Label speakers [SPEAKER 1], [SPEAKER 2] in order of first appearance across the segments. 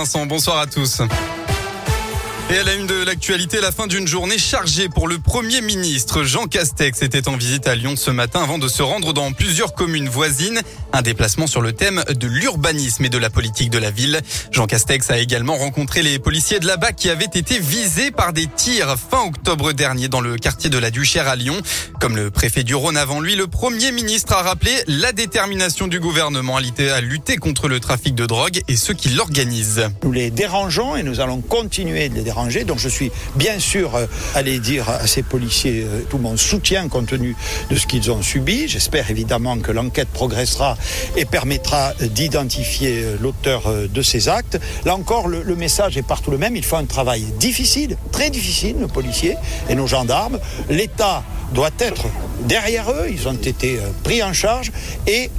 [SPEAKER 1] Bonsoir à tous. Et à la une de l'actualité, la fin d'une journée chargée pour le Premier ministre. Jean Castex était en visite à Lyon ce matin avant de se rendre dans plusieurs communes voisines. Un déplacement sur le thème de l'urbanisme et de la politique de la ville. Jean Castex a également rencontré les policiers de là-bas qui avaient été visés par des tirs fin octobre dernier dans le quartier de la Duchère à Lyon. Comme le préfet du Rhône avant lui, le Premier ministre a rappelé la détermination du gouvernement à lutter contre le trafic de drogue et ceux qui l'organisent.
[SPEAKER 2] Nous les dérangeons et nous allons continuer de les déranger donc je suis bien sûr euh, allé dire à ces policiers euh, tout mon soutien compte tenu de ce qu'ils ont subi. J'espère évidemment que l'enquête progressera et permettra d'identifier euh, l'auteur de ces actes. Là encore, le, le message est partout le même. Il faut un travail difficile, très difficile, nos policiers et nos gendarmes. L'État doit être derrière eux. Ils ont été pris en charge et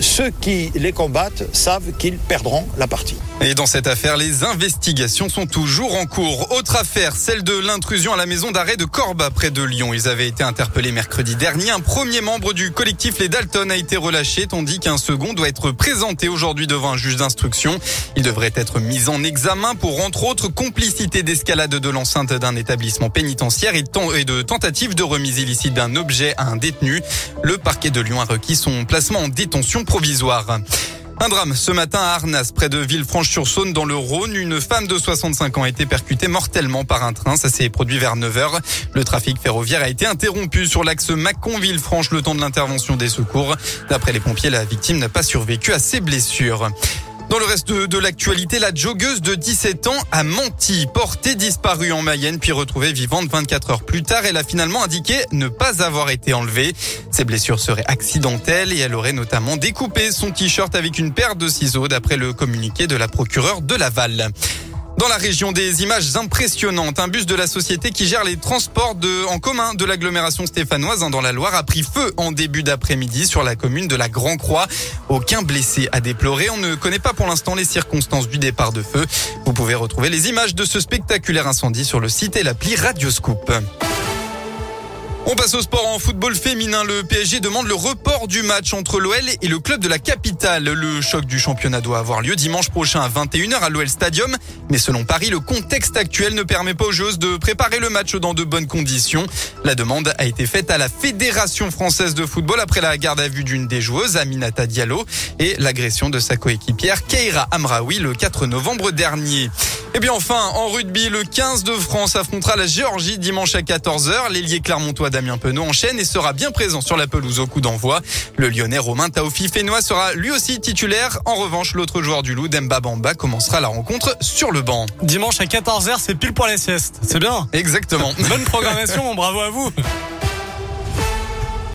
[SPEAKER 2] ceux qui les combattent savent qu'ils perdront la partie.
[SPEAKER 1] Et dans cette affaire, les investigations sont toujours en cours. Autre affaire, celle de l'intrusion à la maison d'arrêt de Corba près de Lyon. Ils avaient été interpellés mercredi dernier. Un premier membre du collectif Les Dalton a été relâché, tandis qu'un second doit être présenté aujourd'hui devant un juge d'instruction. Il devrait être mis en examen pour, entre autres, complicité d'escalade de l'enceinte d'un établissement pénitentiaire et de tentative de remise illicite d'un objet à un détenu. Le parquet de Lyon a requis son placement en détention provisoire. Un drame ce matin à Arnas, près de Villefranche-sur-Saône, dans le Rhône. Une femme de 65 ans a été percutée mortellement par un train. Ça s'est produit vers 9 heures. Le trafic ferroviaire a été interrompu sur l'axe Mâcon-Villefranche le temps de l'intervention des secours. D'après les pompiers, la victime n'a pas survécu à ses blessures. Dans le reste de, l'actualité, la joggeuse de 17 ans a menti, portée disparue en Mayenne, puis retrouvée vivante 24 heures plus tard. Elle a finalement indiqué ne pas avoir été enlevée. Ses blessures seraient accidentelles et elle aurait notamment découpé son t-shirt avec une paire de ciseaux d'après le communiqué de la procureure de Laval. Dans la région, des images impressionnantes. Un bus de la société qui gère les transports de, en commun de l'agglomération stéphanoise hein, dans la Loire a pris feu en début d'après-midi sur la commune de la Grand-Croix. Aucun blessé à déplorer. On ne connaît pas pour l'instant les circonstances du départ de feu. Vous pouvez retrouver les images de ce spectaculaire incendie sur le site et l'appli Radioscoop. On passe au sport en football féminin. Le PSG demande le report du match entre l'OL et le club de la capitale. Le choc du championnat doit avoir lieu dimanche prochain à 21h à l'OL Stadium. Mais selon Paris, le contexte actuel ne permet pas aux joueuses de préparer le match dans de bonnes conditions. La demande a été faite à la Fédération française de football après la garde à vue d'une des joueuses, Aminata Diallo, et l'agression de sa coéquipière Keira Amraoui le 4 novembre dernier. Et bien enfin, en rugby, le 15 de France affrontera la Géorgie dimanche à 14h. L'ailier clermontois Damien Penaud enchaîne et sera bien présent sur la pelouse au coup d'envoi. Le lyonnais Romain Taofi Fénois sera lui aussi titulaire. En revanche, l'autre joueur du Loup, Demba Bamba, commencera la rencontre sur le banc.
[SPEAKER 3] Dimanche à 14h, c'est pile pour les siestes. C'est bien.
[SPEAKER 1] Exactement.
[SPEAKER 3] Bonne programmation, bravo à vous.